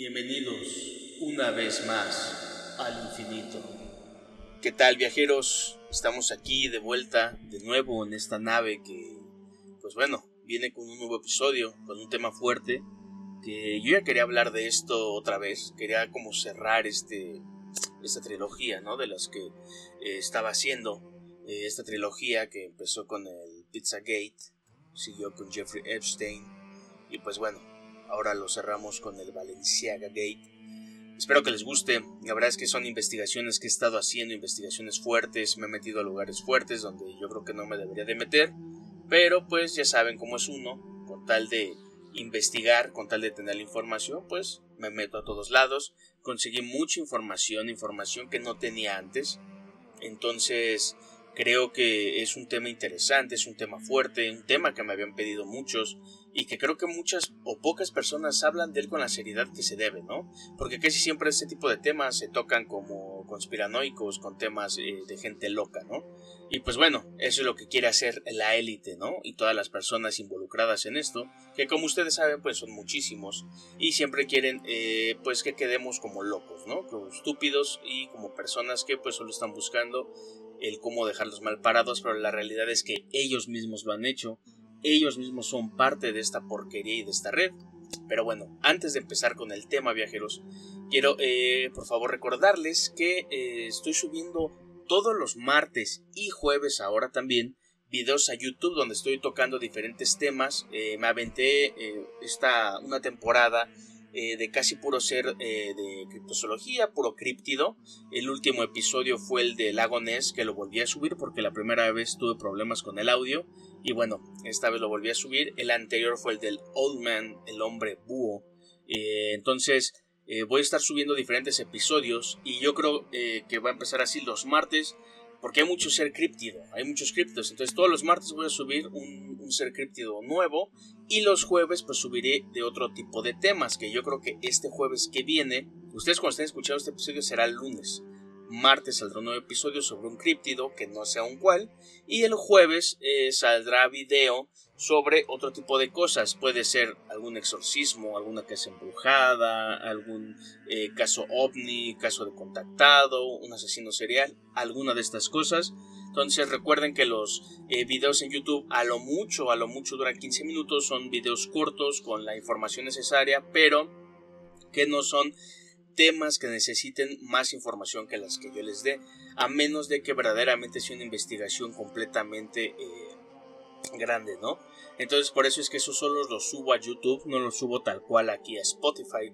Bienvenidos una vez más al infinito. ¿Qué tal viajeros? Estamos aquí de vuelta de nuevo en esta nave que, pues bueno, viene con un nuevo episodio, con un tema fuerte, que yo ya quería hablar de esto otra vez, quería como cerrar este, esta trilogía, ¿no? De las que eh, estaba haciendo, eh, esta trilogía que empezó con el Pizzagate, siguió con Jeffrey Epstein, y pues bueno, Ahora lo cerramos con el Valenciaga Gate. Espero que les guste. La verdad es que son investigaciones que he estado haciendo, investigaciones fuertes. Me he metido a lugares fuertes donde yo creo que no me debería de meter. Pero pues ya saben cómo es uno. Con tal de investigar, con tal de tener la información, pues me meto a todos lados. Conseguí mucha información, información que no tenía antes. Entonces creo que es un tema interesante, es un tema fuerte, un tema que me habían pedido muchos y que creo que muchas o pocas personas hablan de él con la seriedad que se debe, ¿no? Porque casi siempre este tipo de temas se tocan como conspiranoicos, con temas eh, de gente loca, ¿no? Y pues bueno, eso es lo que quiere hacer la élite, ¿no? Y todas las personas involucradas en esto, que como ustedes saben, pues son muchísimos y siempre quieren, eh, pues que quedemos como locos, ¿no? Como estúpidos y como personas que pues solo están buscando el cómo dejarlos mal parados, pero la realidad es que ellos mismos lo han hecho ellos mismos son parte de esta porquería y de esta red. Pero bueno, antes de empezar con el tema viajeros, quiero eh, por favor recordarles que eh, estoy subiendo todos los martes y jueves ahora también videos a YouTube donde estoy tocando diferentes temas. Eh, me aventé esta una temporada eh, de casi puro ser eh, de criptozoología, puro críptido. El último episodio fue el de Lago Ness, que lo volví a subir porque la primera vez tuve problemas con el audio. Y bueno, esta vez lo volví a subir. El anterior fue el del Old Man, el hombre búho. Eh, entonces, voy a estar subiendo diferentes episodios y yo creo que va a empezar así los martes porque hay mucho ser críptido, hay muchos criptos. Entonces todos los martes voy a subir un, ser críptido nuevo y los jueves pues subiré de otro tipo de temas que yo creo que este jueves que viene, ustedes cuando estén escuchando este episodio será el lunes. Martes saldrá un nuevo episodio sobre un críptido que no sea un cual y el jueves eh, saldrá video sobre otro tipo de cosas. Puede ser algún exorcismo, alguna casa embrujada, algún eh, caso ovni, caso de contactado, un asesino serial, alguna de estas cosas. Entonces recuerden que los eh, videos en YouTube a lo mucho, a lo mucho duran 15 minutos, son videos cortos con la información necesaria, pero que no son temas que necesiten más información que las que yo les dé, a menos de que verdaderamente sea una investigación completamente eh, grande, ¿no? Entonces por eso es que eso solo lo subo a YouTube, no lo subo tal cual aquí a Spotify.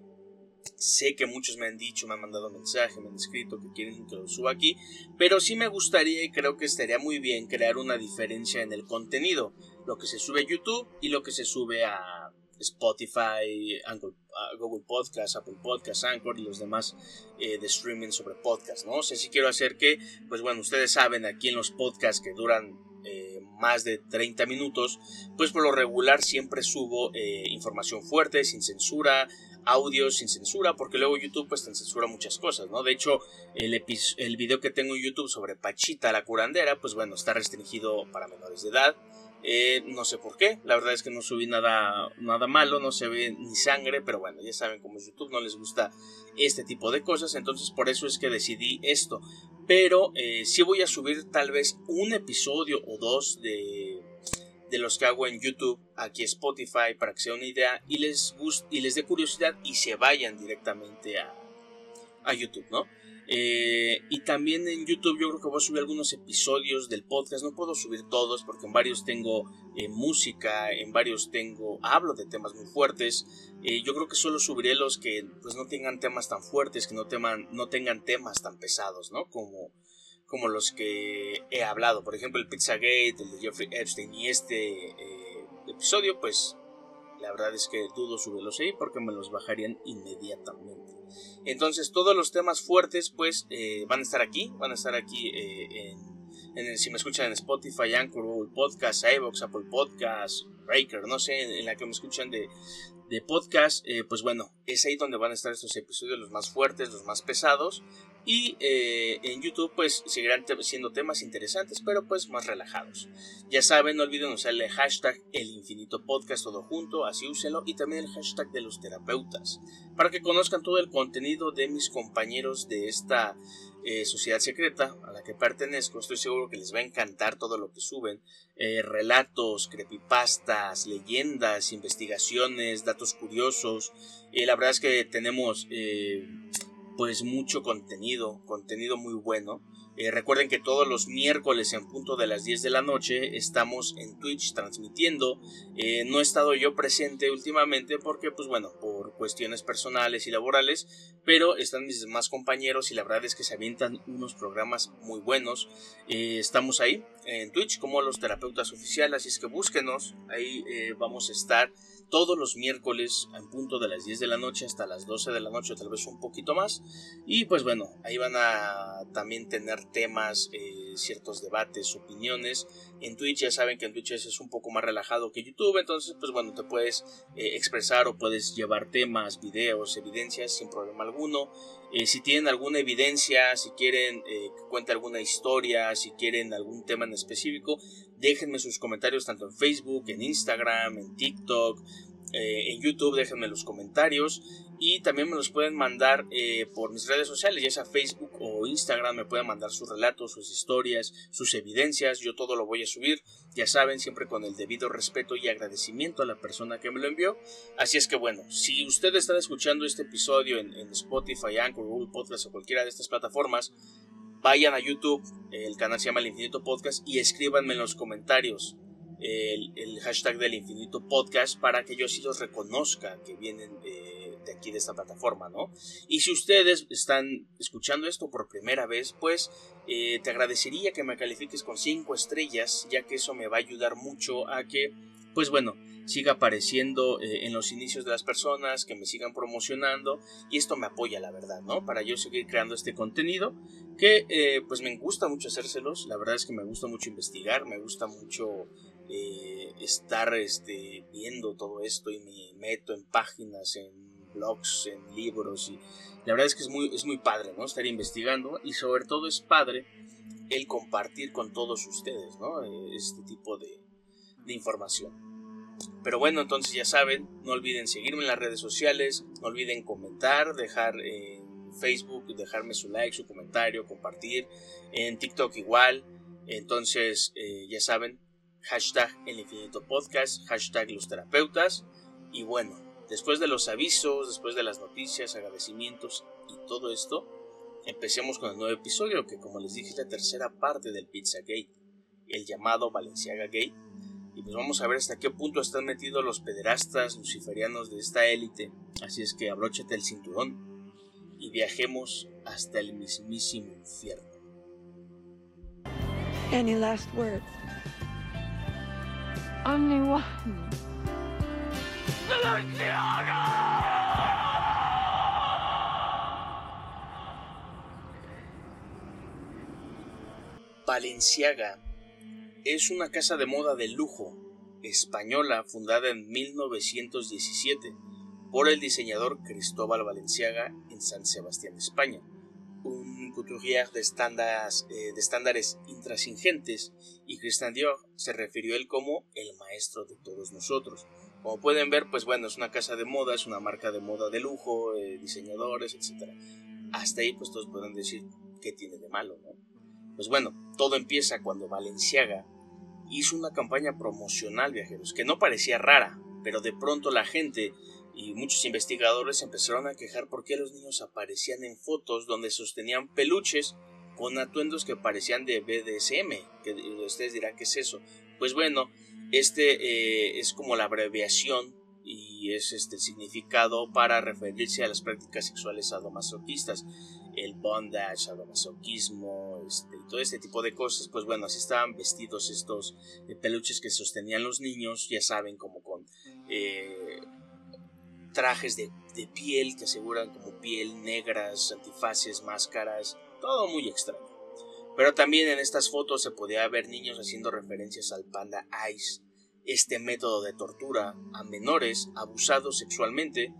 Sé que muchos me han dicho, me han mandado mensaje, me han escrito que quieren que lo suba aquí, pero sí me gustaría y creo que estaría muy bien crear una diferencia en el contenido, lo que se sube a YouTube y lo que se sube a Spotify, Google Podcast, Apple Podcast, Anchor y los demás eh, de streaming sobre podcast, ¿no? O sea, si quiero hacer que, pues bueno, ustedes saben aquí en los podcasts que duran eh, más de 30 minutos, pues por lo regular siempre subo eh, información fuerte, sin censura, audio sin censura, porque luego YouTube pues te censura muchas cosas, ¿no? De hecho, el, el video que tengo en YouTube sobre Pachita la curandera, pues bueno, está restringido para menores de edad. Eh, no sé por qué, la verdad es que no subí nada, nada malo, no se ve ni sangre, pero bueno, ya saben cómo es YouTube, no les gusta este tipo de cosas, entonces por eso es que decidí esto. Pero eh, sí voy a subir tal vez un episodio o dos de, de los que hago en YouTube, aquí Spotify, para que sea una idea y les, guste, y les dé curiosidad y se vayan directamente a, a YouTube, ¿no? Eh, y también en YouTube yo creo que voy a subir algunos episodios del podcast. No puedo subir todos porque en varios tengo eh, música, en varios tengo hablo de temas muy fuertes. Eh, yo creo que solo subiré los que pues no tengan temas tan fuertes, que no, teman, no tengan temas tan pesados, ¿no? Como, como los que he hablado. Por ejemplo, el Pizzagate, el de Jeffrey Epstein y este episodio, pues la verdad es que dudo subirlos ahí porque me los bajarían inmediatamente. Entonces todos los temas fuertes pues eh, van a estar aquí, van a estar aquí eh, en, si me escuchan en Spotify, Anchor, Google Podcast, iVoox, Apple Podcast, Breaker, no sé, en, la que me escuchan de, de podcast, eh, pues bueno, es ahí donde van a estar estos episodios los más fuertes, los más pesados. Y eh, en YouTube pues seguirán siendo temas interesantes, pero pues más relajados. Ya saben, no olviden usar el hashtag El Infinito Podcast todo junto, así úselo, y también el hashtag de los terapeutas, para que conozcan todo el contenido de mis compañeros de esta eh, sociedad secreta a la que pertenezco. Estoy seguro que les va a encantar todo lo que suben. Eh, relatos, creepypastas, leyendas, investigaciones, datos curiosos. la verdad es que tenemos pues mucho contenido, contenido muy bueno. Eh, recuerden que todos los miércoles en punto de las 10 de la noche estamos en Twitch transmitiendo. Eh, no he estado yo presente últimamente porque, pues bueno, por cuestiones personales y laborales, pero están mis demás compañeros y la verdad es que se avientan unos programas muy buenos. Eh, estamos ahí en Twitch como los terapeutas oficiales, así es que búsquenos, ahí vamos a estar todos los miércoles en punto de las 10 de la noche hasta las 12 de la noche, tal vez un poquito más. Y pues bueno, ahí van a también tener temas, eh, ciertos debates, opiniones. En Twitch ya saben que en Twitch es un poco más relajado que YouTube, entonces pues bueno, te puedes eh, expresar o puedes llevar temas, videos, evidencias sin problema alguno. Eh, si tienen alguna evidencia, si quieren que cuente alguna historia, si quieren algún tema en específico, déjenme sus comentarios tanto en Facebook, en Instagram, en TikTok, en YouTube, déjenme los comentarios. Y también me los pueden mandar eh, por mis redes sociales, ya sea Facebook o Instagram, me pueden mandar sus relatos, sus historias, sus evidencias, yo todo lo voy a subir, ya saben, siempre con el debido respeto y agradecimiento a la persona que me lo envió. Así es que bueno, si ustedes están escuchando este episodio en, Spotify, Anchor, Google Podcast o cualquiera de estas plataformas, vayan a YouTube, el canal se llama El Infinito Podcast y escríbanme en los comentarios el, hashtag del Infinito Podcast para que yo sí los reconozca que vienen de aquí de esta plataforma, ¿no? Y si ustedes están escuchando esto por primera vez, pues eh, te agradecería que me califiques con 5 estrellas, ya que eso me va a ayudar mucho a que, pues bueno, siga apareciendo eh, en los inicios de las personas, que me sigan promocionando y esto me apoya, la verdad, ¿no? Para yo seguir creando este contenido que eh, pues me gusta mucho hacérselos, la verdad es que me gusta mucho investigar, me gusta mucho estar este, viendo todo esto y me meto en páginas, en blogs, en libros y la verdad es que es muy, es muy padre, ¿no? Estar investigando y sobre todo es padre el compartir con todos ustedes, ¿no? Este tipo de, de información. Pero bueno, entonces ya saben, no olviden seguirme en las redes sociales, no olviden comentar, dejar en Facebook, dejarme su like, su comentario, compartir, en TikTok igual. Entonces, eh, ya saben, hashtag el infinito podcast, hashtag los terapeutas. Y bueno, Después de los avisos, después de las noticias, agradecimientos y todo esto, empecemos con el nuevo episodio que como les dije es la tercera parte del Pizza Gate, el llamado Valenciaga Gate. Y pues vamos a ver hasta qué punto están metidos los pederastas luciferianos de esta élite. Así es que abróchate el cinturón y viajemos hasta el mismísimo infierno. Any last words? Only one. Valenciaga es una casa de moda de lujo española fundada en 1917 por el diseñador Cristóbal Valenciaga en San Sebastián, España. Un couturier de estándares, eh, de intrasingentes y Christian Dior se refirió a él como el maestro de todos nosotros. Como pueden ver, pues bueno, es una casa de moda, es una marca de moda de lujo, eh, diseñadores, etc. Hasta ahí, pues todos pueden decir qué tiene de malo, ¿no? Pues bueno, todo empieza cuando Valenciaga hizo una campaña promocional, viajeros, que no parecía rara, pero de pronto la gente y muchos investigadores empezaron a quejar porque los niños aparecían en fotos donde sostenían peluches con atuendos que parecían de BDSM, que ustedes dirán qué es eso. Pues bueno, este eh, es como la abreviación y es este significado para referirse a las prácticas sexuales sadomasoquistas, el bondage, sadomasoquismo, este, y todo este tipo de cosas. Pues bueno, así estaban vestidos estos eh, peluches que sostenían los niños, ya saben, como con eh, trajes de, de piel que aseguran como piel negras, antifaces, máscaras, todo muy extraño. Pero también en estas fotos se podía ver niños haciendo referencias al panda Ice, este método de tortura a menores abusados sexualmente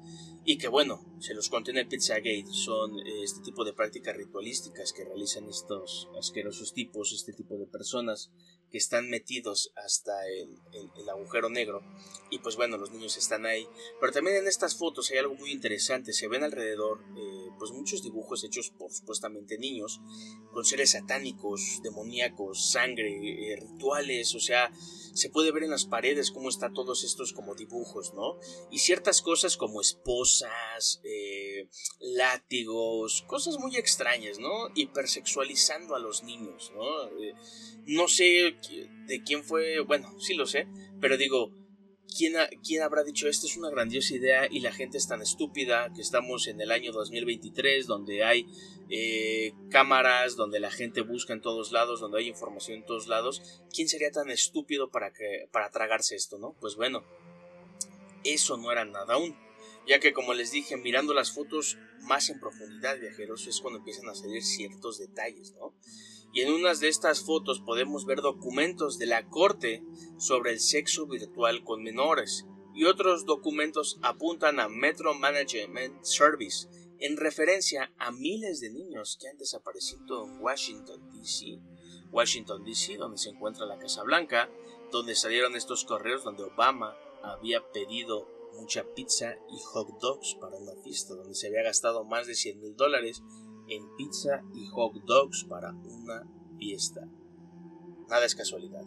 y que bueno, se los conté en el Pizzagate, son eh, este tipo de prácticas ritualísticas que realizan estos asquerosos tipos, este tipo de personas que están metidos hasta el, agujero negro. Y pues bueno los niños están ahí. Pero también en estas fotos hay algo muy interesante. Se ven alrededor eh, pues muchos dibujos hechos por supuestamente niños con seres satánicos demoníacos sangre eh, rituales. O sea se puede ver en las paredes cómo están todos estos como dibujos no y ciertas cosas como esposas eh, látigos cosas muy extrañas no hipersexualizando a los niños no no sé de quién fue, bueno, sí lo sé, pero digo, ¿quién, ¿quién habrá dicho esto es una grandiosa idea y la gente es tan estúpida que estamos en el año 2023 donde hay eh, cámaras, donde la gente busca en todos lados, donde hay información en todos lados? ¿Quién sería tan estúpido para, para tragarse esto, no? Pues bueno, eso no era nada aún ya que como les dije, mirando las fotos más en profundidad, viajeros, es cuando empiezan a salir ciertos detalles, ¿no? Y en unas de estas fotos podemos ver documentos de la corte sobre el sexo virtual con menores y otros documentos apuntan a Metro Management Service en referencia a miles de niños que han desaparecido en Washington DC, Washington DC donde se encuentra la Casa Blanca, donde salieron estos correos donde Obama había pedido mucha pizza y hot dogs para una fiesta, donde se había gastado más de 100 mil dólares en pizza y hot dogs para una fiesta. Nada es casualidad.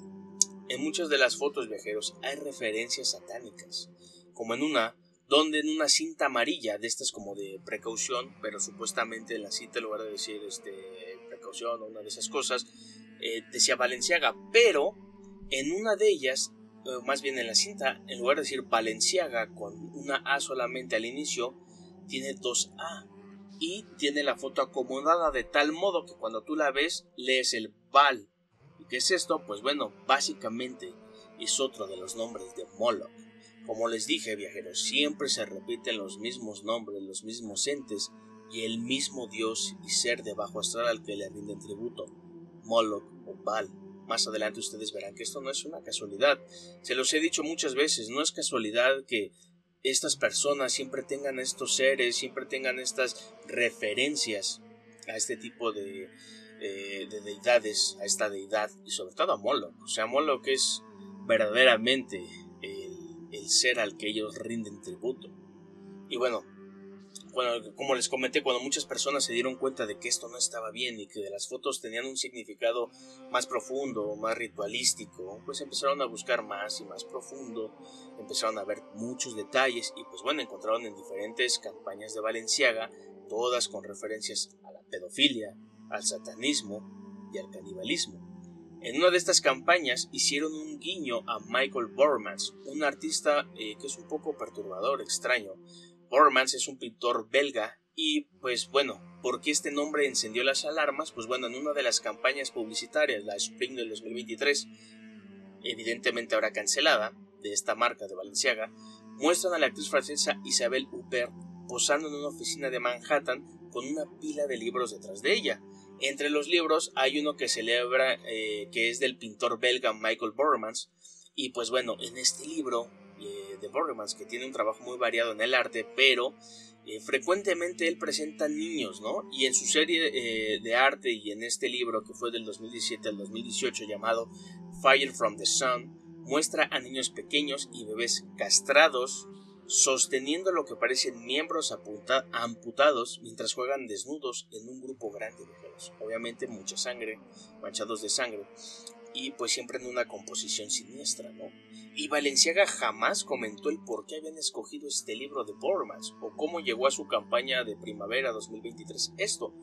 En muchas de las fotos viajeros hay referencias satánicas, como en una donde en una cinta amarilla de estas como de precaución, pero supuestamente en la cinta en lugar de decir este precaución o una de esas cosas, eh, decía Valenciaga, pero en una de ellas, eh, más bien en la cinta, en lugar de decir Valenciaga con una A solamente al inicio, tiene dos A y tiene la foto acomodada de tal modo que cuando tú la ves lees el Val. ¿Y qué es esto? Pues bueno, básicamente es otro de los nombres de Moloch. Como les dije, viajeros, siempre se repiten los mismos nombres, los mismos entes y el mismo dios y ser de bajo astral al que le rinden tributo, Moloch o Val. Más adelante ustedes verán que esto no es una casualidad. Se los he dicho muchas veces, no es casualidad que estas personas siempre tengan estos seres, siempre tengan estas referencias a este tipo de, eh, de deidades, a esta deidad y sobre todo a Moloch. O sea, Moloch es verdaderamente el, el ser al que ellos rinden tributo. Y bueno, como les comenté, cuando muchas personas se dieron cuenta de que esto no estaba bien y que las fotos tenían un significado más profundo, más ritualístico, pues empezaron a buscar más y más profundo, empezaron a ver muchos detalles y pues bueno, encontraron en diferentes campañas de Valenciaga, todas con referencias a la pedofilia, al satanismo y al canibalismo. En una de estas campañas hicieron un guiño a Michael Bormans, un artista eh, que es un poco perturbador, extraño, Bormans es un pintor belga y pues bueno, ¿por qué este nombre encendió las alarmas? Pues bueno, en una de las campañas publicitarias, la Spring del 2023, evidentemente ahora cancelada, de esta marca de Valenciaga, muestran a la actriz francesa Isabelle Huppert posando en una oficina de Manhattan con una pila de libros detrás de ella. Entre los libros hay uno que celebra eh, que es del pintor belga Michael Bormans y pues bueno, en este libro eh, de Borgemans, que tiene un trabajo muy variado en el arte, pero eh, frecuentemente él presenta niños, ¿no? Y en su serie eh, de arte y en este libro que fue del 2017 al 2018 llamado Fire from the Sun, muestra a niños pequeños y bebés castrados sosteniendo lo que parecen miembros amputados mientras juegan desnudos en un grupo grande de mujeres. Obviamente mucha sangre, manchados de sangre y pues siempre en una composición siniestra, ¿no? Y Valenciaga jamás comentó el por qué habían escogido este libro de Bormans o cómo llegó a su campaña de primavera 2023 esto.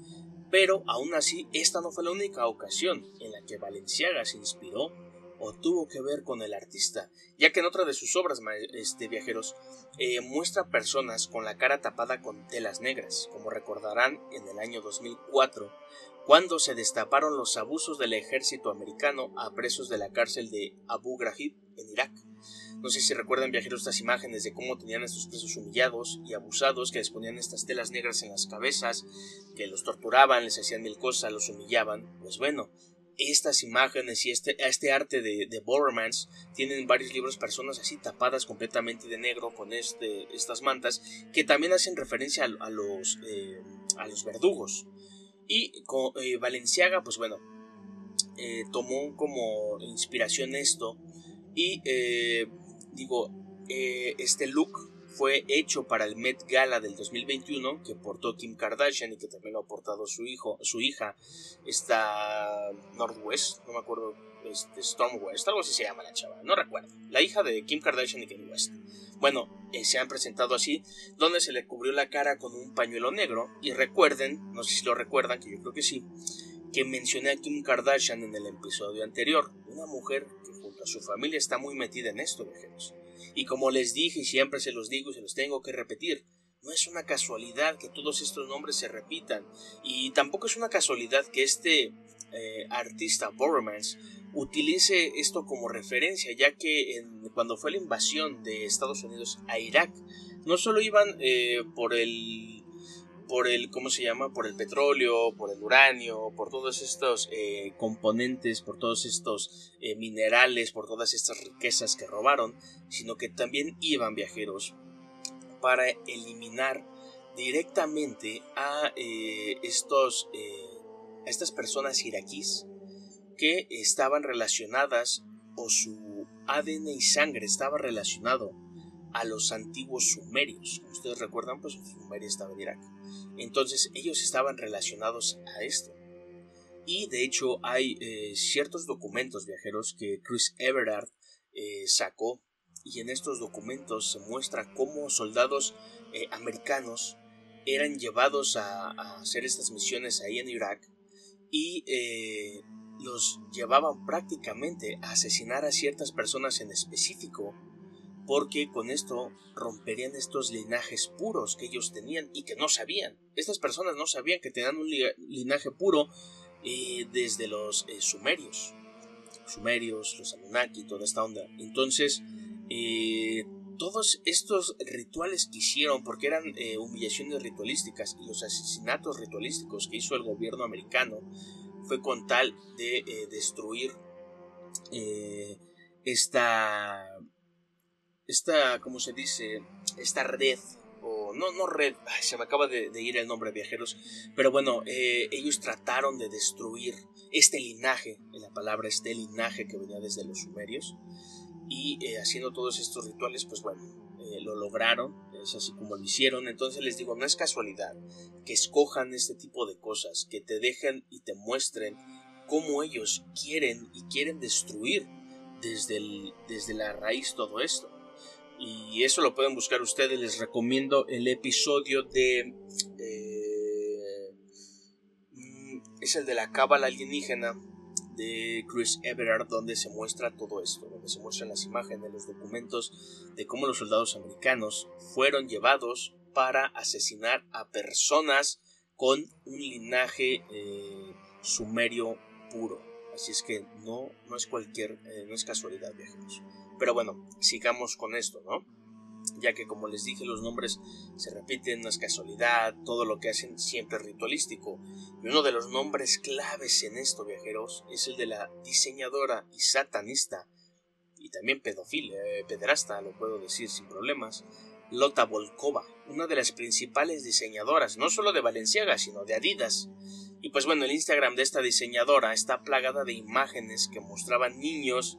Pero aún así, esta no fue la única ocasión en la que Valenciaga se inspiró o tuvo que ver con el artista, ya que en otra de sus obras, este, viajeros, eh, muestra personas con la cara tapada con telas negras, como recordarán en el año 2004, cuando se destaparon los abusos del ejército americano a presos de la cárcel de Abu Ghraib en Irak. No sé si recuerdan viajeros estas imágenes de cómo tenían estos presos humillados y abusados, que les ponían estas telas negras en las cabezas, que los torturaban, les hacían mil cosas, los humillaban. Pues bueno, estas imágenes y este, este arte de, de tienen varios libros personas así tapadas completamente de negro con este, estas mantas que también hacen referencia a, los, eh, a los verdugos. Y con, eh, Valenciaga, pues bueno, eh, tomó como inspiración esto y digo, este look fue hecho para el Met Gala del 2021 que portó Kim Kardashian y que también lo ha portado su hijo, su hija, esta Northwest, no me acuerdo, este Storm West, algo así se llama la chava, no recuerdo, la hija de Kim Kardashian y Kim West. Bueno, eh, se han presentado así, donde se le cubrió la cara con un pañuelo negro. Y recuerden, no sé si lo recuerdan, que yo creo que sí, que mencioné a Kim Kardashian en el episodio anterior, una mujer que junto a su familia está muy metida en esto, viajeros y como les dije y siempre se los digo y se los tengo que repetir, no es una casualidad que todos estos nombres se repitan. Y tampoco es una casualidad que este eh, artista Borromance utilice esto como referencia, ya que cuando fue la invasión de Estados Unidos a Irak, no solo iban eh, por el por el, ¿cómo se llama? Por el petróleo, por el uranio, por todos estos eh, componentes, por todos estos minerales, por todas estas riquezas que robaron, sino que también iban viajeros para eliminar directamente a estos a estas personas iraquíes que estaban relacionadas o su ADN y sangre estaba relacionado a los antiguos sumerios. Como ustedes recuerdan, pues Sumeria estaba en Irak. Entonces ellos estaban relacionados a esto. Y de hecho hay eh, ciertos documentos viajeros que Chris Everard eh, sacó y en estos documentos se muestra cómo soldados eh, americanos eran llevados a, a, hacer estas misiones ahí en Irak y los llevaban prácticamente a asesinar a ciertas personas en específico porque con esto romperían estos linajes puros que ellos tenían y que no sabían. Estas personas no sabían que tenían un linaje puro eh, desde los eh, sumerios. Sumerios, los Anunnaki, toda esta onda. Entonces, eh, todos estos rituales que hicieron, porque eran humillaciones ritualísticas y los asesinatos ritualísticos que hizo el gobierno americano, fue con tal de destruir esta esta, ¿cómo se dice? Esta red, o no, no red, se me acaba de, ir el nombre, viajeros, pero bueno, eh, ellos trataron de destruir este linaje, en la palabra este linaje que venía desde los sumerios, y eh, haciendo todos estos rituales, pues bueno, eh, lo lograron, es así como lo hicieron, entonces les digo, no es casualidad que escojan este tipo de cosas, que te dejen y te muestren cómo ellos quieren y quieren destruir desde, desde la raíz todo esto. Y eso lo pueden buscar ustedes. Les recomiendo el episodio de... Eh, mm, es el de la cábala alienígena de Chris Everard donde se muestra todo esto, donde se muestran las imágenes, los documentos de cómo los soldados americanos fueron llevados para asesinar a personas con un linaje eh, sumerio puro. Así es que no, no es cualquier, eh, no es casualidad, viajeros. Pero bueno, sigamos con esto, ¿no? Ya que como les dije, los nombres se repiten, no es casualidad, todo lo que hacen siempre es ritualístico. Y uno de los nombres claves en esto, viajeros, es el de la diseñadora y satanista, y también pedofil, eh, pederasta, lo puedo decir sin problemas, Lota Volkova, una de las principales diseñadoras, no solo de Valenciaga, sino de Adidas. Y pues bueno, el Instagram de esta diseñadora está plagada de imágenes que mostraban niños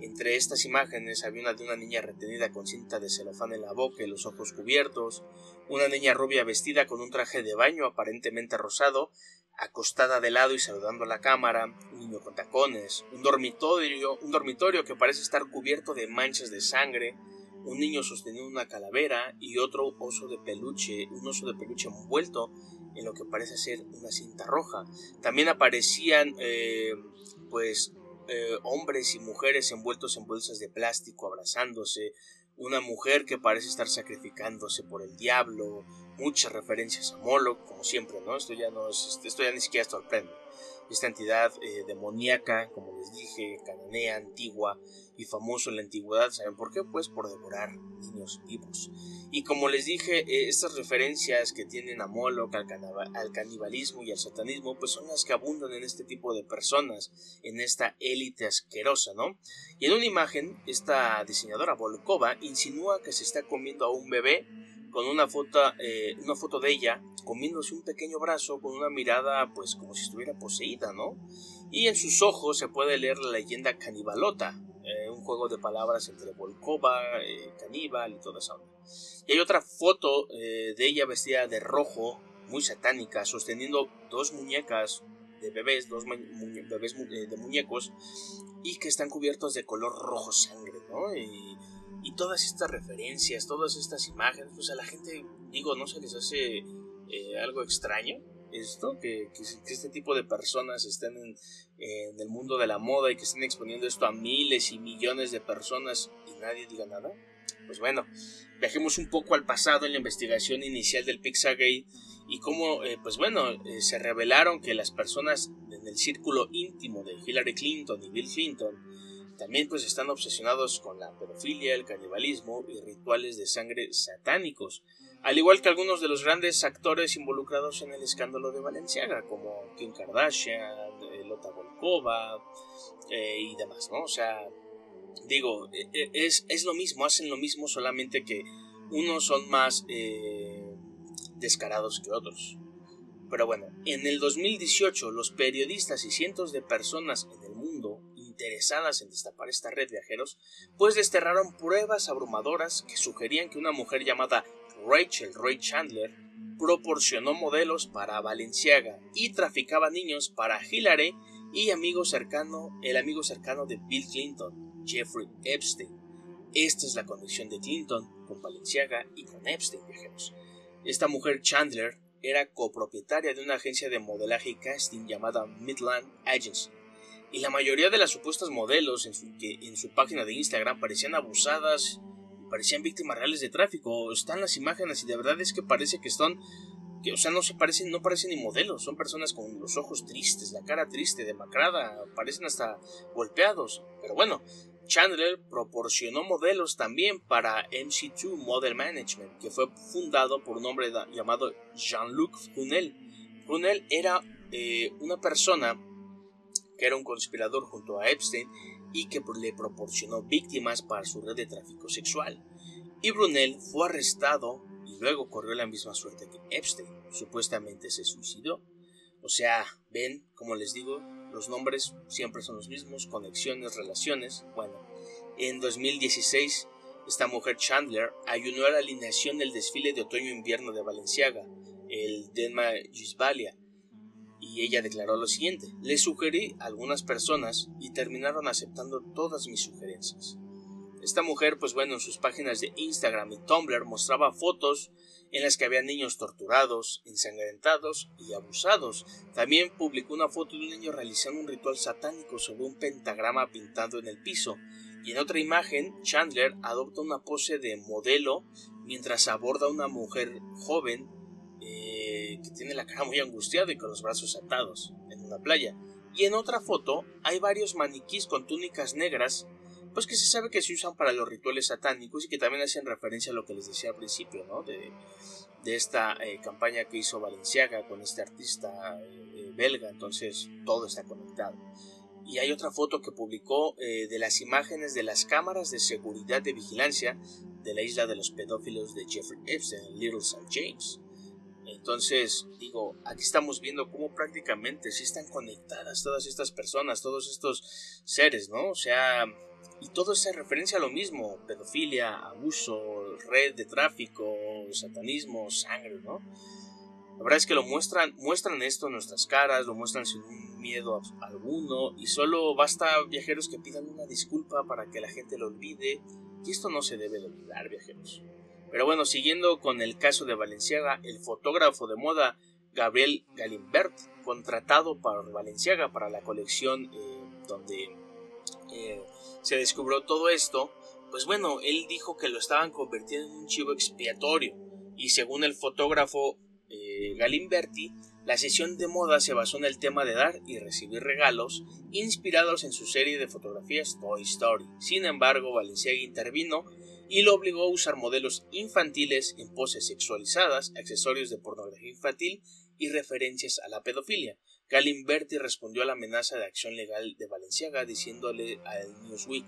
entre estas imágenes había una de una niña retenida con cinta de celofán en la boca y los ojos cubiertos, una niña rubia vestida con un traje de baño aparentemente rosado, acostada de lado y saludando a la cámara, un niño con tacones, un dormitorio, un dormitorio que parece estar cubierto de manchas de sangre, un niño sosteniendo una calavera y otro oso de peluche, un oso de peluche envuelto en lo que parece ser una cinta roja. También aparecían eh, pues eh, hombres y mujeres envueltos en bolsas de plástico abrazándose, una mujer que parece estar sacrificándose por el diablo, muchas referencias a Moloch, como siempre, ¿no? Esto ya no es, esto ya ni siquiera sorprende. Esta entidad eh, demoníaca, como les dije, cananea, antigua y famoso en la antigüedad. ¿Saben por qué? Pues por devorar niños vivos. Y como les dije, eh, estas referencias que tienen a Moloch, al, al, canibalismo y al satanismo, pues son las que abundan en este tipo de personas, en esta élite asquerosa, ¿no? Y en una imagen, esta diseñadora Volkova insinúa que se está comiendo a un bebé con una foto, eh, una foto de ella comiéndose un pequeño brazo con una mirada pues como si estuviera poseída, ¿no? Y en sus ojos se puede leer la leyenda canibalota, eh, un juego de palabras entre Volkova, eh, caníbal y toda esa onda. Y hay otra foto de ella vestida de rojo, muy satánica, sosteniendo dos muñecas de bebés, dos bebés de muñecos, y que están cubiertos de color rojo sangre, ¿no? Y todas estas referencias, todas estas imágenes, pues a la gente, digo, ¿no se les hace eh, algo extraño esto? Que, este tipo de personas estén en, el mundo de la moda y que estén exponiendo esto a miles y millones de personas y nadie diga nada. Pues bueno, viajemos un poco al pasado en la investigación inicial del Pizzagate y cómo, eh, pues bueno, eh, se revelaron que las personas en el círculo íntimo de Hillary Clinton y Bill Clinton también pues están obsesionados con la pedofilia, el canibalismo y rituales de sangre satánicos, al igual que algunos de los grandes actores involucrados en el escándalo de Valenciaga, como Kim Kardashian, eh, Lota Volkova eh, y demás, ¿no? O sea, digo, e, e, es, es, lo mismo, hacen lo mismo, solamente que unos son más eh, descarados que otros. Pero bueno, en el 2018 los periodistas y cientos de personas en el mundo interesadas en destapar esta red de viajeros, pues desterraron pruebas abrumadoras que sugerían que una mujer llamada Rachel Roy Chandler proporcionó modelos para Valenciaga y traficaba niños para Hillary y amigo cercano, el amigo cercano de Bill Clinton, Jeffrey Epstein. Esta es la conexión de Clinton con Valenciaga y con Epstein, viajeros. Esta mujer Chandler era copropietaria de una agencia de modelaje y casting llamada Midland Agency, y la mayoría de las supuestas modelos en su, que en su página de Instagram parecían abusadas, parecían víctimas reales de tráfico. Están las imágenes y de verdad es que parece que están, que, o sea, no se parecen, no parecen ni modelos, son personas con los ojos tristes, la cara triste, demacrada, parecen hasta golpeados. Pero bueno, Chandler proporcionó modelos también para MC2 Model Management, que fue fundado por un hombre llamado Jean-Luc Brunel. Brunel era eh, una persona que era un conspirador junto a Epstein y que le proporcionó víctimas para su red de tráfico sexual. Y Brunel fue arrestado y luego corrió la misma suerte que Epstein. Supuestamente se suicidó. O sea, ven, como les digo, los nombres siempre son los mismos, conexiones, relaciones. Bueno, en 2016, esta mujer Chandler ayunó a la alineación del desfile de otoño-invierno de Valenciaga, el Denma Gisbalia, ella declaró lo siguiente, le sugerí a algunas personas y terminaron aceptando todas mis sugerencias. Esta mujer, pues bueno, en sus páginas de Instagram y Tumblr mostraba fotos en las que había niños torturados, ensangrentados y abusados. También publicó una foto de un niño realizando un ritual satánico sobre un pentagrama pintado en el piso. Y en otra imagen, Chandler adopta una pose de modelo mientras aborda a una mujer joven que tiene la cara muy angustiada y con los brazos atados en una playa. Y en otra foto hay varios maniquís con túnicas negras, pues que se sabe que se usan para los rituales satánicos y que también hacen referencia a lo que les decía al principio, ¿no? De, de esta eh, campaña que hizo Valenciaga con este artista eh, eh, belga, entonces todo está conectado. Y hay otra foto que publicó de las imágenes de las cámaras de seguridad de vigilancia de la isla de los pedófilos de Jeffrey Epstein, Little St. James. Entonces, digo, aquí estamos viendo cómo prácticamente sí están conectadas todas estas personas, todos estos seres, ¿no? O sea, y todo es referencia a lo mismo, pedofilia, abuso, red de tráfico, satanismo, sangre, ¿no? La verdad es que lo muestran, muestran esto en nuestras caras, lo muestran sin miedo alguno, y solo basta viajeros que pidan una disculpa para que la gente lo olvide, y esto no se debe de olvidar, viajeros. Pero bueno, siguiendo con el caso de Valenciaga, el fotógrafo de moda Gabriel Galimbert, contratado por Valenciaga para la colección eh, donde eh, se descubrió todo esto, pues bueno, él dijo que lo estaban convirtiendo en un chivo expiatorio y según el fotógrafo eh, Galimberti, la sesión de moda se basó en el tema de dar y recibir regalos, inspirados en su serie de fotografías Toy Story. Sin embargo, Balenciaga intervino y lo obligó a usar modelos infantiles en poses sexualizadas, accesorios de pornografía infantil y referencias a la pedofilia. Galimberti respondió a la amenaza de acción legal de Valenciaga diciéndole al Newsweek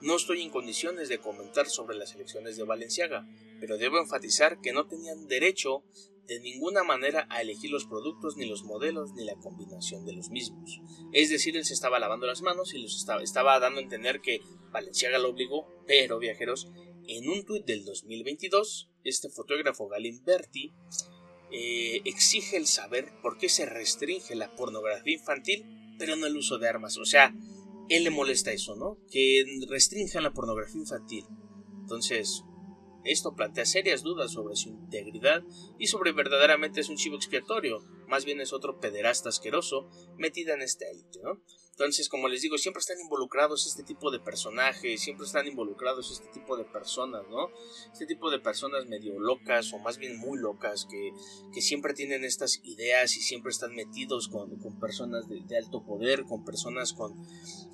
no estoy en condiciones de comentar sobre las elecciones de Valenciaga, pero debo enfatizar que no tenían derecho de ninguna manera a elegir los productos, ni los modelos, ni la combinación de los mismos. Es decir, él se estaba lavando las manos y los estaba, estaba dando a entender que Valenciaga lo obligó, pero viajeros, en un tuit del 2022, este fotógrafo Galimberti eh, exige el saber por qué se restringe la pornografía infantil, pero no el uso de armas. O sea, él le molesta eso, ¿no? Que restrinjan la pornografía infantil. Entonces, esto plantea serias dudas sobre su integridad y sobre verdaderamente es un chivo expiatorio, más bien es otro pederasta asqueroso metida en esta élite, ¿no? Entonces, como les digo, siempre están involucrados este tipo de personajes, siempre están involucrados este tipo de personas, ¿no? Este tipo de personas medio locas o más bien muy locas que, que siempre tienen estas ideas y siempre están metidos con, con personas de, alto poder, con personas con,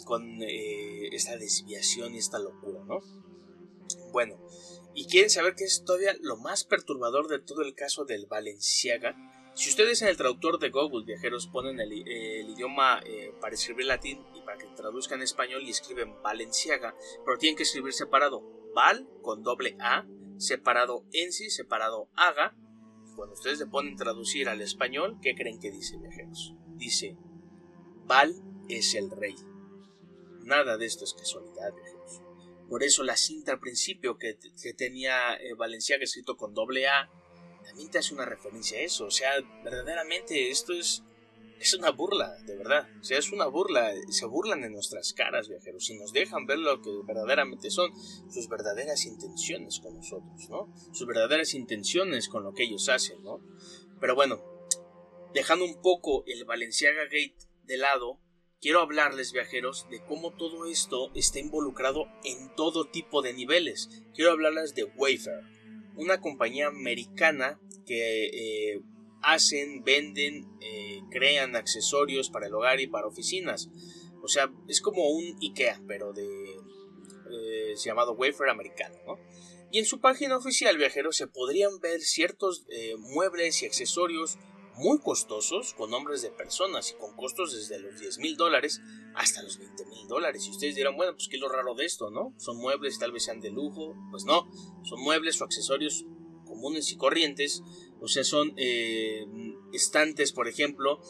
con eh, esta desviación y esta locura, ¿no? Bueno, y quieren saber qué es todavía lo más perturbador de todo el caso del Valenciaga, si ustedes en el traductor de Google Viajeros ponen el, idioma eh, para escribir latín y para que traduzcan español y escriben Valenciaga, pero tienen que escribir separado Val con doble A, separado Ensi, separado Aga. Cuando ustedes le ponen traducir al español, ¿qué creen que dice Viajeros? Dice Val es el rey. Nada de esto es casualidad, viajeros. Por eso la cinta al principio que, tenía eh, Valenciaga escrito con doble A también te hace una referencia a eso. O sea, verdaderamente esto es, es una burla, de verdad. O sea, es una burla. Se burlan en nuestras caras, viajeros, y nos dejan ver lo que verdaderamente son sus verdaderas intenciones con nosotros, ¿no? Sus verdaderas intenciones con lo que ellos hacen, ¿no? Pero bueno, dejando un poco el Valenciaga Gate de lado, quiero hablarles, viajeros, de cómo todo esto está involucrado en todo tipo de niveles. Quiero hablarles de Wayfair una compañía americana que eh, hacen, venden, eh, crean accesorios para el hogar y para oficinas. O sea, es como un IKEA, pero de eh, llamado Wafer americano, ¿no? Y en su página oficial, viajeros, se podrían ver ciertos muebles y accesorios muy costosos con nombres de personas y con costos desde los 10 mil dólares hasta los 20 mil dólares. Y ustedes dirán, bueno, pues qué es lo raro de esto, ¿no? Son muebles, tal vez sean de lujo. Pues no, son muebles o accesorios comunes y corrientes. O sea, son eh, estantes, por ejemplo,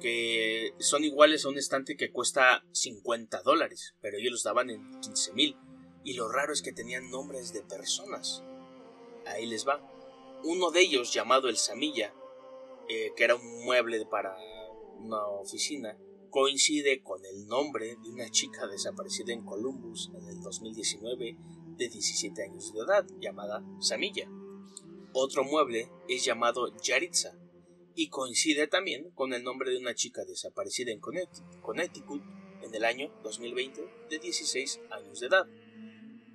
que son iguales a un estante que cuesta 50 dólares, pero ellos los daban en 15 mil. Y lo raro es que tenían nombres de personas. Ahí les va. Uno de ellos, llamado el Samilla, eh, que era un mueble para una oficina, coincide con el nombre de una chica desaparecida en Columbus en el 2019 de 17 años de edad, llamada Samilla. Otro mueble es llamado Yaritza y coincide también con el nombre de una chica desaparecida en Connecticut en el año 2020 de 16 años de edad.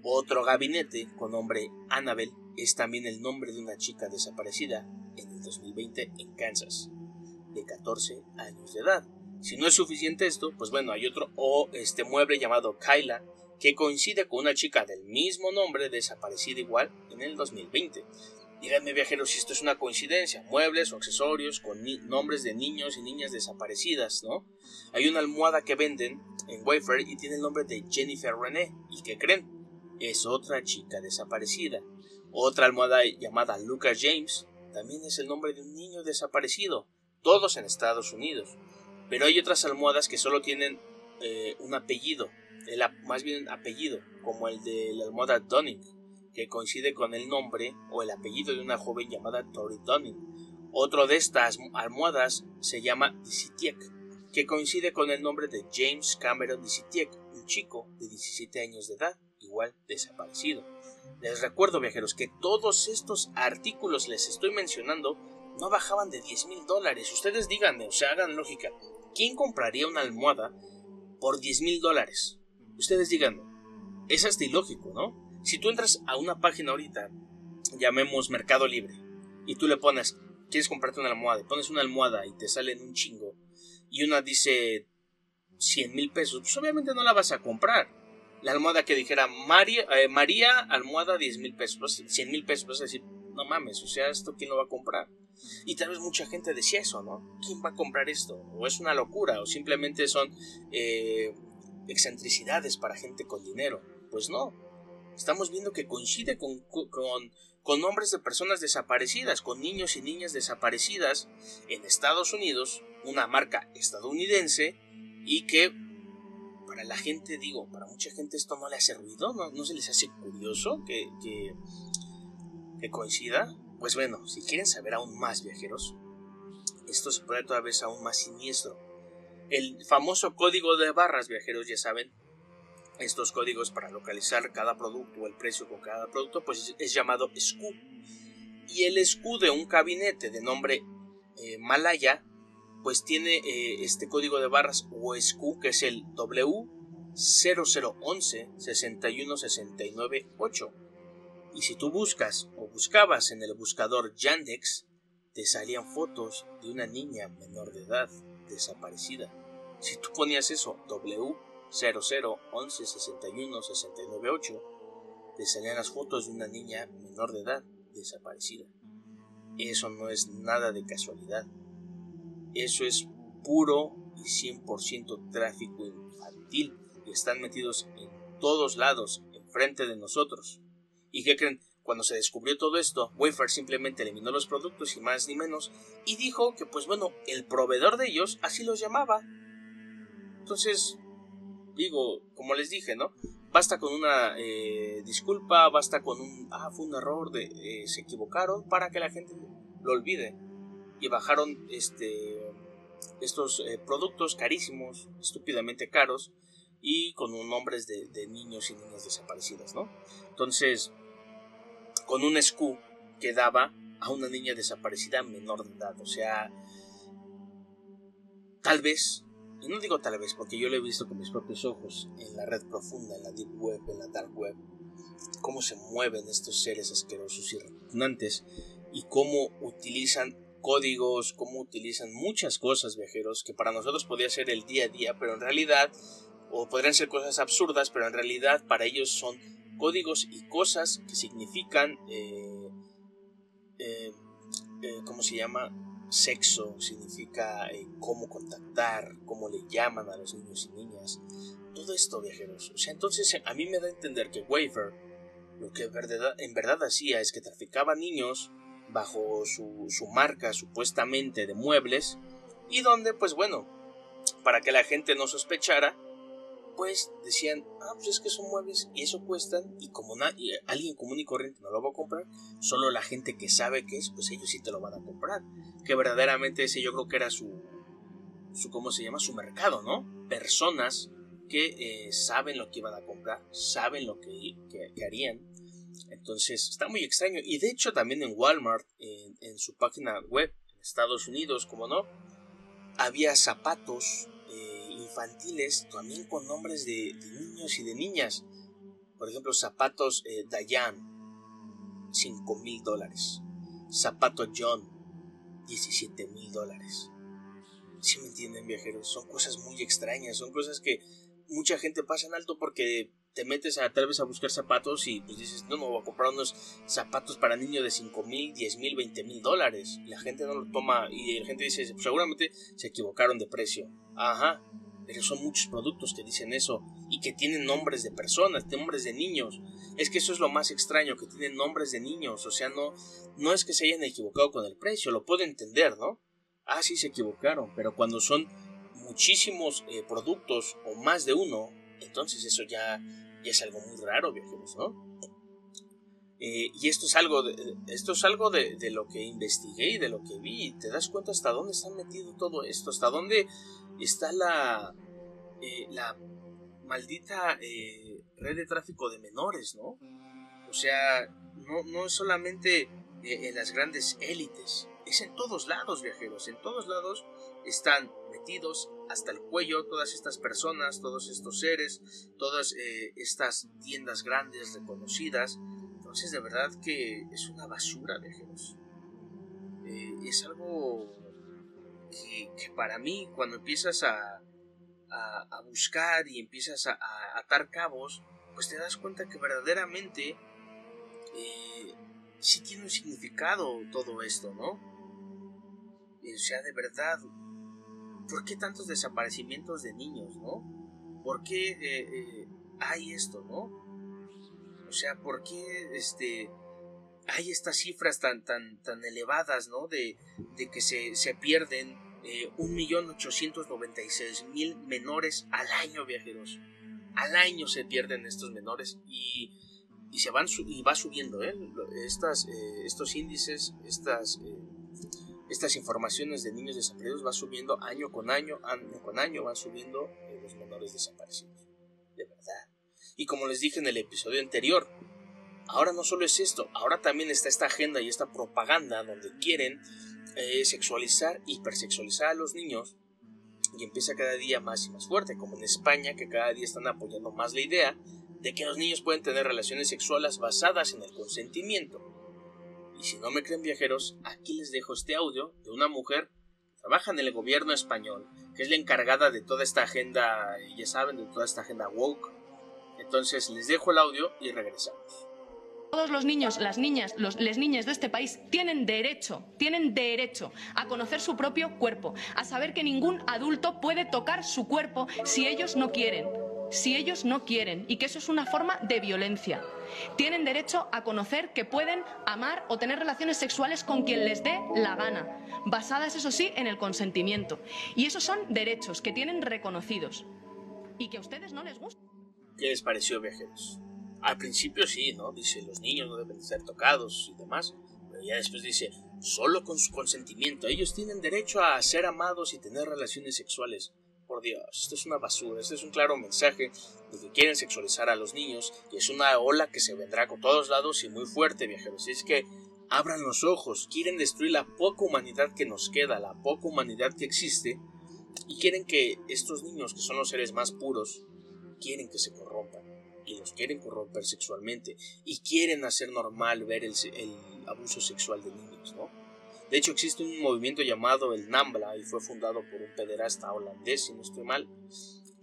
Otro gabinete con nombre Annabel es también el nombre de una chica desaparecida en el 2020 en Kansas, de 14 años de edad. Si no es suficiente esto, pues bueno, hay otro o este mueble llamado Kyla que coincide con una chica del mismo nombre desaparecida igual en el 2020. Díganme viajeros si esto es una coincidencia, muebles o accesorios con nombres de niños y niñas desaparecidas, ¿no? Hay una almohada que venden en Wayfair y tiene el nombre de Jennifer René, ¿y qué creen? Es otra chica desaparecida. Otra almohada llamada Lucas James también es el nombre de un niño desaparecido, todos en Estados Unidos. Pero hay otras almohadas que solo tienen eh, un apellido, el, más bien apellido, como el de la almohada Dunning, que coincide con el nombre o el apellido de una joven llamada Tori Dunning. Otro de estas almohadas se llama Disitiek, que coincide con el nombre de James Cameron Disitiek, un chico de 17 años de edad, igual desaparecido. Les recuerdo, viajeros, que todos estos artículos les estoy mencionando no bajaban de 10 mil dólares. Ustedes díganme, o sea, hagan lógica. ¿Quién compraría una almohada por 10 mil dólares? Ustedes díganme. Es hasta ilógico, ¿no? Si tú entras a una página ahorita, llamemos Mercado Libre, y tú le pones quieres comprarte una almohada, pones una almohada y te salen un chingo, y una dice 100 mil pesos, pues obviamente no la vas a comprar. La almohada que dijera María, eh, María almohada 10 mil pesos, 100 pues, mil pesos, vas a decir, no mames, o sea, ¿esto quién lo va a comprar? Y tal vez mucha gente decía eso, ¿no? ¿Quién va a comprar esto? O es una locura, o simplemente son eh, excentricidades para gente con dinero. Pues no, estamos viendo que coincide con, con, con nombres de personas desaparecidas, con niños y niñas desaparecidas en Estados Unidos, una marca estadounidense, y que para la gente, digo, para mucha gente esto no le hace ruido, no, no se les hace curioso que, que, coincida. Pues bueno, si quieren saber aún más viajeros, esto se pone todavía aún más siniestro. El famoso código de barras viajeros, ya saben, estos códigos para localizar cada producto o el precio con cada producto, pues es, llamado SKU. Y el SKU de un gabinete de nombre eh, Malaya, pues tiene eh, este código de barras SKU que es el W0011 61698. Y si tú buscas o buscabas en el buscador Yandex, te salían fotos de una niña menor de edad desaparecida. Si tú ponías eso, W 0011 61 698, te salían las fotos de una niña menor de edad desaparecida. Eso no es nada de casualidad. Eso es puro y 100% tráfico infantil y están metidos en todos lados, enfrente de nosotros. ¿Y qué creen? Cuando se descubrió todo esto, Wayfair simplemente eliminó los productos y más ni menos, y dijo que pues bueno, el proveedor de ellos así los llamaba. Entonces, digo, como les dije, ¿no? Basta con una eh, disculpa, basta con un, ah, fue un error, de, eh, se equivocaron para que la gente lo olvide. Y bajaron este, estos eh, productos carísimos, estúpidamente caros, y con nombres de, de, niños y niñas desaparecidas, ¿no? Entonces, con un SKU que daba a una niña desaparecida menor de edad, o sea, tal vez, y no digo tal vez porque yo lo he visto con mis propios ojos en la red profunda, en la deep web, en la dark web, cómo se mueven estos seres asquerosos y repugnantes y cómo utilizan códigos, cómo utilizan muchas cosas viajeros que para nosotros podría ser el día a día, pero en realidad o podrían ser cosas absurdas, pero en realidad para ellos son códigos y cosas que significan, eh, eh, eh, ¿cómo se llama? Sexo, significa cómo contactar, cómo le llaman a los niños y niñas. Todo esto, viajeros. O sea, entonces a mí me da a entender que Waver lo que en verdad, en verdad hacía es que traficaba niños bajo su, su marca supuestamente de muebles y donde, pues bueno, para que la gente no sospechara, pues decían, ah, pues es que son muebles y eso cuestan y como alguien común y corriente no lo va a comprar, solo la gente que sabe que es, pues ellos sí te lo van a comprar. Que verdaderamente ese yo creo que era su, su ¿cómo se llama? Su mercado, ¿no? Personas que eh, saben lo que iban a comprar, saben lo que, harían. Entonces está muy extraño. Y de hecho también en Walmart, en, su página web, en Estados Unidos, como no, había zapatos infantiles también con nombres de, niños y de niñas. Por ejemplo, zapatos eh, Dayan, 5 mil dólares. Zapato John, 17 mil dólares. Si me entienden, viajeros? Son cosas muy extrañas, son cosas que mucha gente pasa en alto porque te metes a tal vez a buscar zapatos y pues dices, no, no voy a comprar unos zapatos para niño de 5 mil, 10 mil, 20 mil dólares. La gente no lo toma y la gente dice, seguramente se equivocaron de precio. Ajá, pero son muchos productos que dicen eso y que tienen nombres de personas, nombres de niños. Es que eso es lo más extraño, que tienen nombres de niños, o sea, no, no es que se hayan equivocado con el precio, lo puedo entender, ¿no? Ah, sí se equivocaron, pero cuando son muchísimos eh, productos o más de uno, entonces eso ya, es algo muy raro, viajeros, ¿no? Eh, y esto es algo, de, esto es algo de, lo que investigué y de lo que vi. Te das cuenta hasta dónde está metido todo esto, hasta dónde está la, eh, la maldita eh, red de tráfico de menores, ¿no? O sea, no, no es solamente en las grandes élites, es en todos lados, viajeros, en todos lados están metidos hasta el cuello todas estas personas, todos estos seres, todas estas tiendas grandes, reconocidas. Entonces, de verdad que es una basura, viajeros. eh, es algo que, para mí, cuando empiezas a, a, buscar y empiezas a, atar cabos, pues te das cuenta que verdaderamente eh, sí tiene un significado todo esto, ¿no? O sea, de verdad, ¿por qué tantos desaparecimientos de niños, no? ¿Por qué eh, hay esto, no? O sea, ¿por qué este, hay estas cifras tan, tan, tan elevadas, ¿no? De, que se, se pierden eh, 1.896.000 menores al año, viajeros. Al año se pierden estos menores y, y se van y va subiendo, ¿eh? Estas, eh, estos índices, estas, eh, estas informaciones de niños desaparecidos va subiendo año con año, año con año, van subiendo los menores desaparecidos. De verdad. Y como les dije en el episodio anterior, ahora no solo es esto, ahora también está esta agenda y esta propaganda donde quieren eh, sexualizar, hipersexualizar a los niños y empieza cada día más y más fuerte, como en España, que cada día están apoyando más la idea de que los niños pueden tener relaciones sexuales basadas en el consentimiento. Y si no me creen viajeros, aquí les dejo este audio de una mujer que trabaja en el gobierno español, que es la encargada de toda esta agenda, ya saben, de toda esta agenda woke, entonces les dejo el audio y regresamos. Todos los niños, las niñas, los, les niñas de este país tienen derecho, tienen derecho a conocer su propio cuerpo, a saber que ningún adulto puede tocar su cuerpo si ellos no quieren, si ellos no quieren, y que eso es una forma de violencia. Tienen derecho a conocer que pueden amar o tener relaciones sexuales con quien les dé la gana, basadas, eso sí, en el consentimiento. Y esos son derechos que tienen reconocidos y que a ustedes no les gusta. ¿Qué les pareció, viajeros? Al principio sí, ¿no? Dice, los niños no deben ser tocados y demás. Pero ya después dice, solo con su consentimiento. Ellos tienen derecho a ser amados y tener relaciones sexuales. Por Dios, esto es una basura. Este es un claro mensaje de que quieren sexualizar a los niños. Y es una ola que se vendrá con todos lados y muy fuerte, viajeros. Y es que abran los ojos. Quieren destruir la poca humanidad que nos queda, la poca humanidad que existe. Y quieren que estos niños, que son los seres más puros, quieren que se corrompan y los quieren corromper sexualmente y quieren hacer normal ver el, abuso sexual de niños, ¿no? De hecho, existe un movimiento llamado el NAMBLA y fue fundado por un pederasta holandés, si no estoy mal,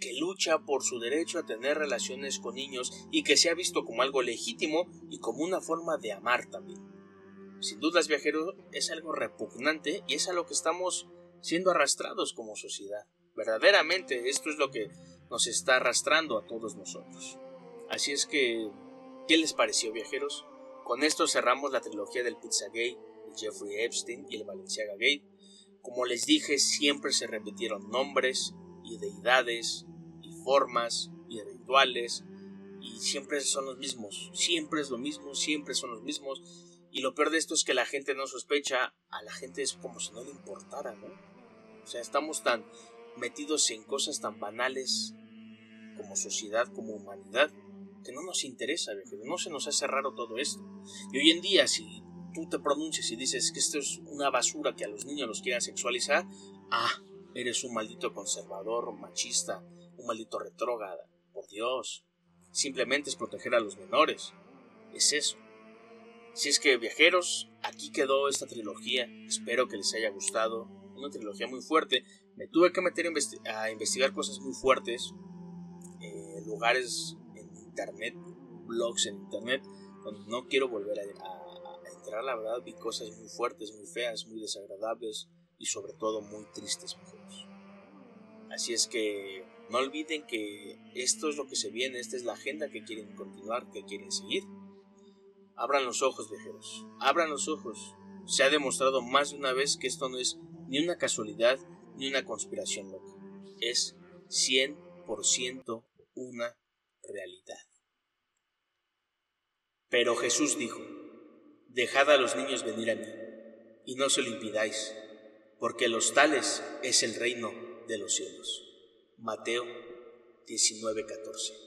que lucha por su derecho a tener relaciones con niños y que se ha visto como algo legítimo y como una forma de amar también. Sin dudas, viajeros, es algo repugnante y es a lo que estamos siendo arrastrados como sociedad. Verdaderamente, esto es lo que nos está arrastrando a todos nosotros. Así es que, ¿qué les pareció, viajeros? Con esto cerramos la trilogía del Pizzagate, Jeffrey Epstein y el Valenciaga Gate. Como les dije, siempre se repitieron nombres y deidades y formas y rituales y siempre son los mismos, siempre es lo mismo, siempre son los mismos. Y lo peor de esto es que la gente no sospecha, a la gente es como si no le importara, ¿no? O sea, estamos tan metidos en cosas tan banales como sociedad, como humanidad, que no nos interesa, no se nos hace raro todo esto. Y hoy en día, si tú te pronuncias y dices que esto es una basura que a los niños los quieran sexualizar, ah, eres un maldito conservador, machista, un maldito retrógrada. Por Dios, simplemente es proteger a los menores. Es eso. Si es que viajeros, aquí quedó esta trilogía. Espero que les haya gustado. Una trilogía muy fuerte. Me tuve que meter a, investigar cosas muy fuertes. Eh, lugares internet, blogs en internet, donde no quiero volver a, la verdad, vi cosas muy fuertes, muy feas, muy desagradables y sobre todo muy tristes, Así es que no olviden que esto es lo que se viene, esta es la agenda que quieren continuar, que quieren seguir. Abran los ojos, viajeros, abran los ojos. Se ha demostrado más de una vez que esto no es ni una casualidad ni una conspiración loca. Es 100% una realidad. Pero Jesús dijo, Dejad a los niños venir a mí, y no se lo impidáis, porque los tales es el reino de los cielos. Mateo 19:14